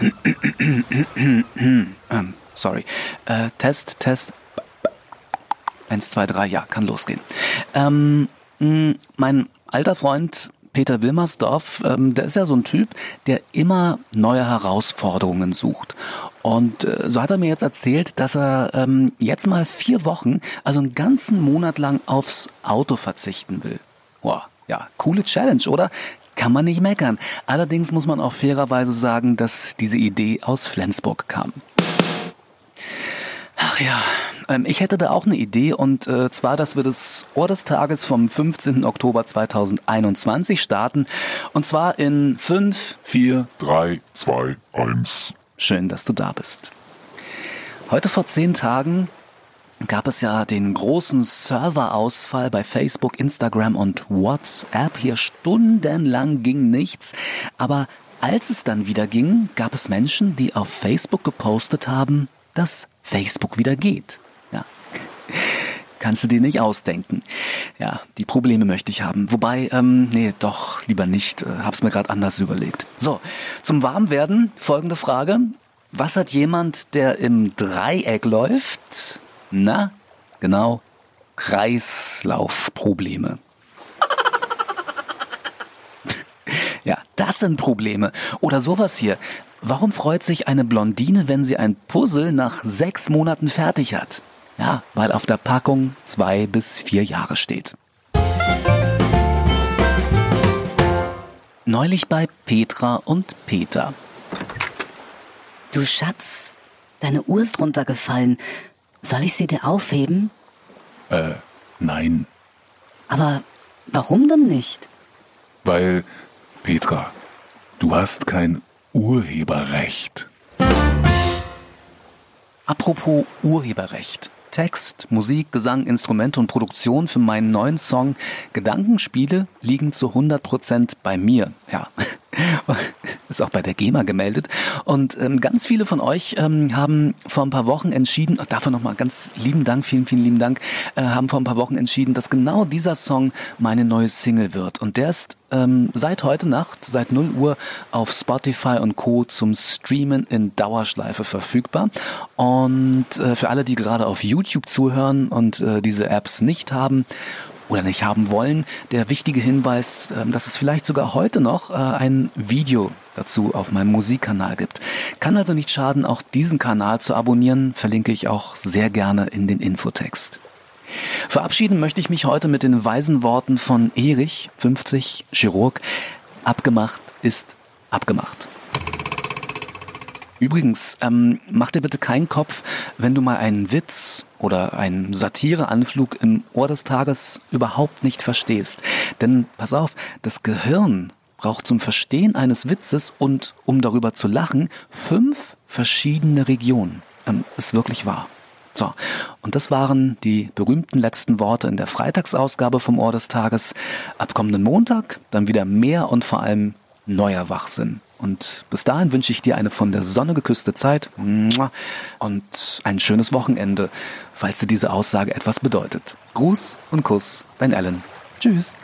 ähm, sorry. Äh, Test, Test. Eins, zwei, drei. ja, kann losgehen. Ähm, mm, mein alter Freund Peter Wilmersdorf, ähm, der ist ja so ein Typ, der immer neue Herausforderungen sucht. Und äh, so hat er mir jetzt erzählt, dass er ähm, jetzt mal vier Wochen, also einen ganzen Monat lang aufs Auto verzichten will. Boah, ja, coole Challenge, oder? Kann man nicht meckern. Allerdings muss man auch fairerweise sagen, dass diese Idee aus Flensburg kam. Ach ja, ähm, ich hätte da auch eine Idee und äh, zwar, dass wir das Ohr des Tages vom 15. Oktober 2021 starten und zwar in 5, 4, 3, 2, 1. Schön, dass du da bist. Heute vor zehn Tagen gab es ja den großen Serverausfall bei Facebook, Instagram und WhatsApp. Hier stundenlang ging nichts. Aber als es dann wieder ging, gab es Menschen, die auf Facebook gepostet haben, dass Facebook wieder geht. Ja. Kannst du dir nicht ausdenken. Ja, die Probleme möchte ich haben. Wobei, ähm, nee, doch, lieber nicht. Äh, hab's mir gerade anders überlegt. So, zum Warmwerden folgende Frage. Was hat jemand, der im Dreieck läuft? Na, genau, Kreislaufprobleme. ja, das sind Probleme. Oder sowas hier. Warum freut sich eine Blondine, wenn sie ein Puzzle nach sechs Monaten fertig hat? Ja, weil auf der Packung zwei bis vier Jahre steht. Neulich bei Petra und Peter. Du Schatz, deine Uhr ist runtergefallen. Soll ich sie dir aufheben? Äh, nein. Aber warum denn nicht? Weil, Petra, du hast kein Urheberrecht. Apropos Urheberrecht. Text, Musik, Gesang, Instrumente und Produktion für meinen neuen Song Gedankenspiele liegen zu 100% bei mir. Ja, ist auch bei der GEMA gemeldet. Und ähm, ganz viele von euch ähm, haben vor ein paar Wochen entschieden, dafür nochmal ganz lieben Dank, vielen, vielen lieben Dank, äh, haben vor ein paar Wochen entschieden, dass genau dieser Song meine neue Single wird. Und der ist ähm, seit heute Nacht, seit 0 Uhr auf Spotify und Co. zum Streamen in Dauerschleife verfügbar. Und äh, für alle, die gerade auf YouTube zuhören und äh, diese Apps nicht haben, oder nicht haben wollen. Der wichtige Hinweis, ähm, dass es vielleicht sogar heute noch äh, ein Video dazu auf meinem Musikkanal gibt. Kann also nicht schaden, auch diesen Kanal zu abonnieren, verlinke ich auch sehr gerne in den Infotext. Verabschieden möchte ich mich heute mit den weisen Worten von Erich, 50, Chirurg. Abgemacht ist abgemacht. Übrigens, ähm, mach dir bitte keinen Kopf, wenn du mal einen Witz oder einen Satireanflug im Ohr des Tages überhaupt nicht verstehst. Denn pass auf, das Gehirn braucht zum Verstehen eines Witzes und um darüber zu lachen fünf verschiedene Regionen. Ähm, ist wirklich wahr. So, und das waren die berühmten letzten Worte in der Freitagsausgabe vom Ohr des Tages. Ab kommenden Montag dann wieder mehr und vor allem neuer Wachsinn. Und bis dahin wünsche ich dir eine von der Sonne geküsste Zeit und ein schönes Wochenende, falls dir diese Aussage etwas bedeutet. Gruß und Kuss, dein Alan. Tschüss.